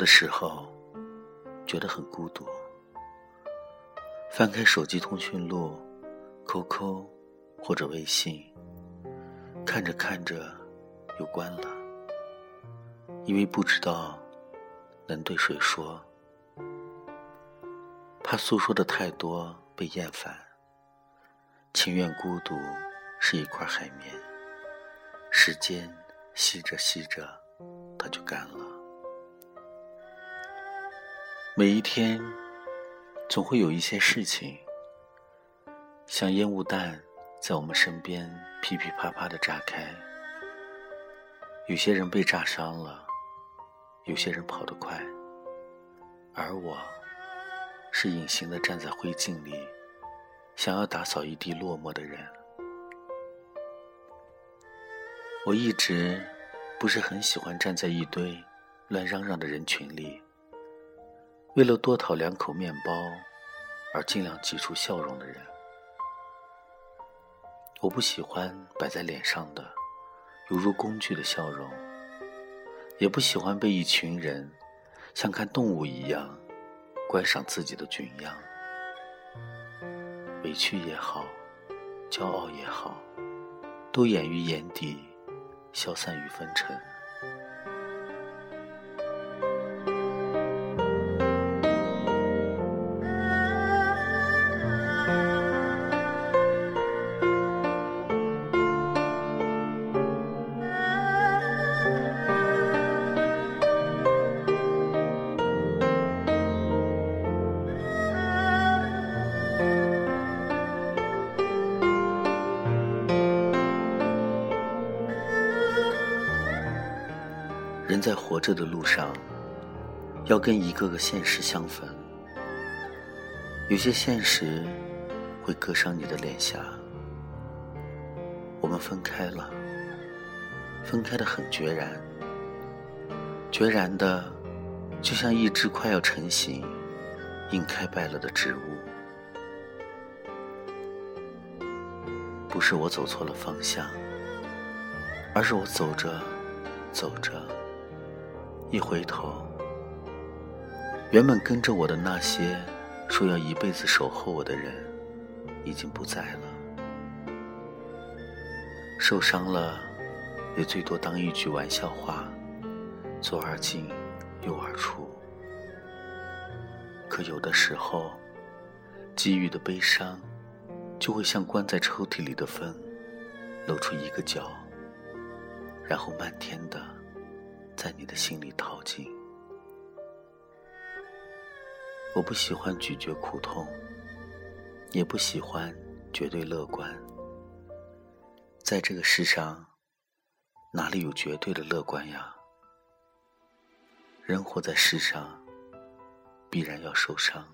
的时候觉得很孤独，翻开手机通讯录、QQ 或者微信，看着看着又关了，因为不知道能对谁说，怕诉说的太多被厌烦，情愿孤独是一块海绵，时间吸着吸着它就干了。每一天，总会有一些事情，像烟雾弹，在我们身边噼噼啪啪的炸开。有些人被炸伤了，有些人跑得快，而我，是隐形的站在灰烬里，想要打扫一地落寞的人。我一直不是很喜欢站在一堆乱嚷嚷的人群里。为了多讨两口面包，而尽量挤出笑容的人，我不喜欢摆在脸上的犹如工具的笑容，也不喜欢被一群人像看动物一样观赏自己的窘样。委屈也好，骄傲也好，都掩于眼底，消散于风尘。人在活着的路上，要跟一个个现实相逢。有些现实会割伤你的脸颊。我们分开了，分开的很决然，决然的，就像一只快要成型、硬开败了的植物。不是我走错了方向，而是我走着，走着。一回头，原本跟着我的那些说要一辈子守候我的人，已经不在了。受伤了，也最多当一句玩笑话，左耳进，右耳出。可有的时候，给予的悲伤，就会像关在抽屉里的风，露出一个角，然后漫天的。在你的心里淘尽。我不喜欢咀嚼苦痛，也不喜欢绝对乐观。在这个世上，哪里有绝对的乐观呀？人活在世上，必然要受伤，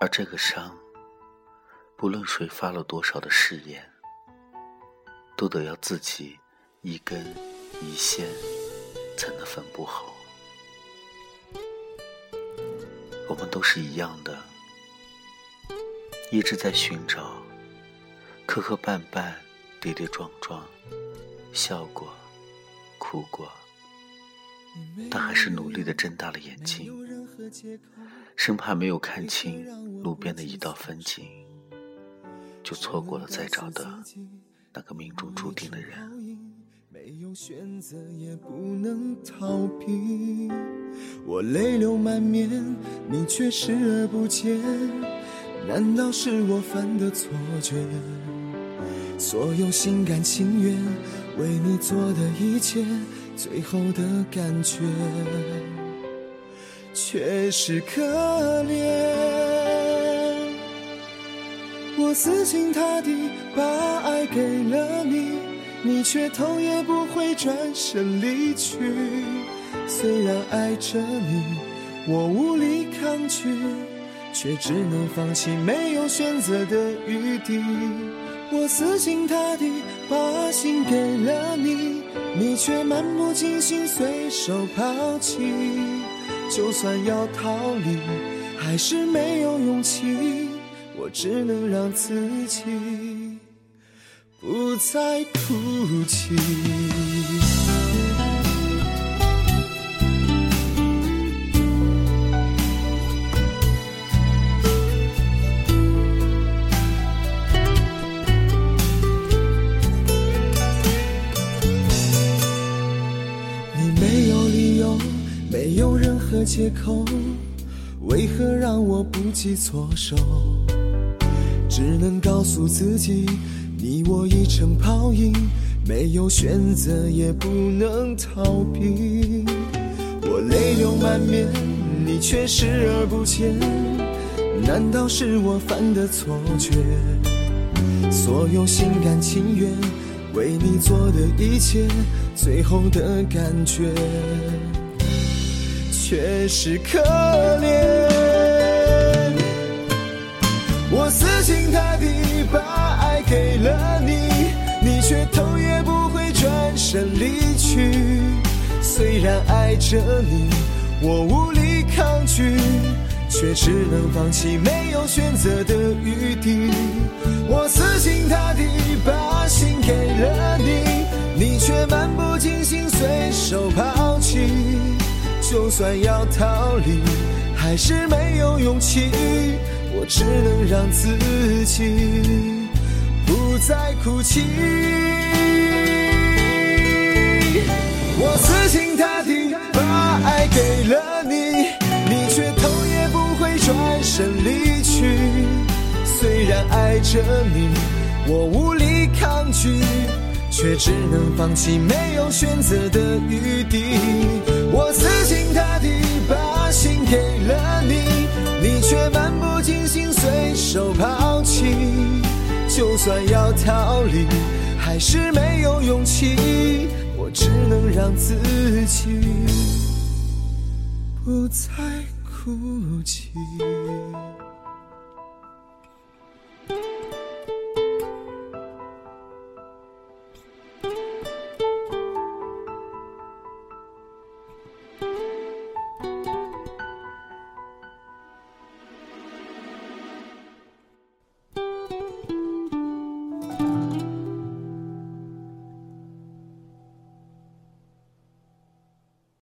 而这个伤，不论谁发了多少的誓言，都得要自己一根一线。才能分不好。我们都是一样的，一直在寻找，磕磕绊绊，跌跌撞撞，笑过，哭过，但还是努力的睁大了眼睛，生怕没有看清路边的一道风景，就错过了再找的那个命中注定的人。没有选择，也不能逃避。我泪流满面，你却视而不见。难道是我犯的错觉？所有心甘情愿为你做的一切，最后的感觉却是可怜。我死心塌地把爱给了你。你却头也不回转身离去，虽然爱着你，我无力抗拒，却只能放弃，没有选择的余地。我死心塌地把心给了你，你却漫不经心随手抛弃。就算要逃离，还是没有勇气，我只能让自己。不再哭泣。你没有理由，没有任何借口，为何让我不计措手？只能告诉自己，你我已成泡影，没有选择也不能逃避。我泪流满面，你却视而不见，难道是我犯的错觉？所有心甘情愿为你做的一切，最后的感觉却是可怜。身离去。虽然爱着你，我无力抗拒，却只能放弃，没有选择的余地。我死心塌地把心给了你，你却漫不经心随手抛弃。就算要逃离，还是没有勇气。我只能让自己不再哭泣。我死心塌地把爱给了你，你却头也不回转身离去。虽然爱着你，我无力抗拒，却只能放弃，没有选择的余地。我死心塌地把心给了你，你却漫不经心随手抛弃。就算要逃离，还是没有勇气。只能让自己不再哭泣。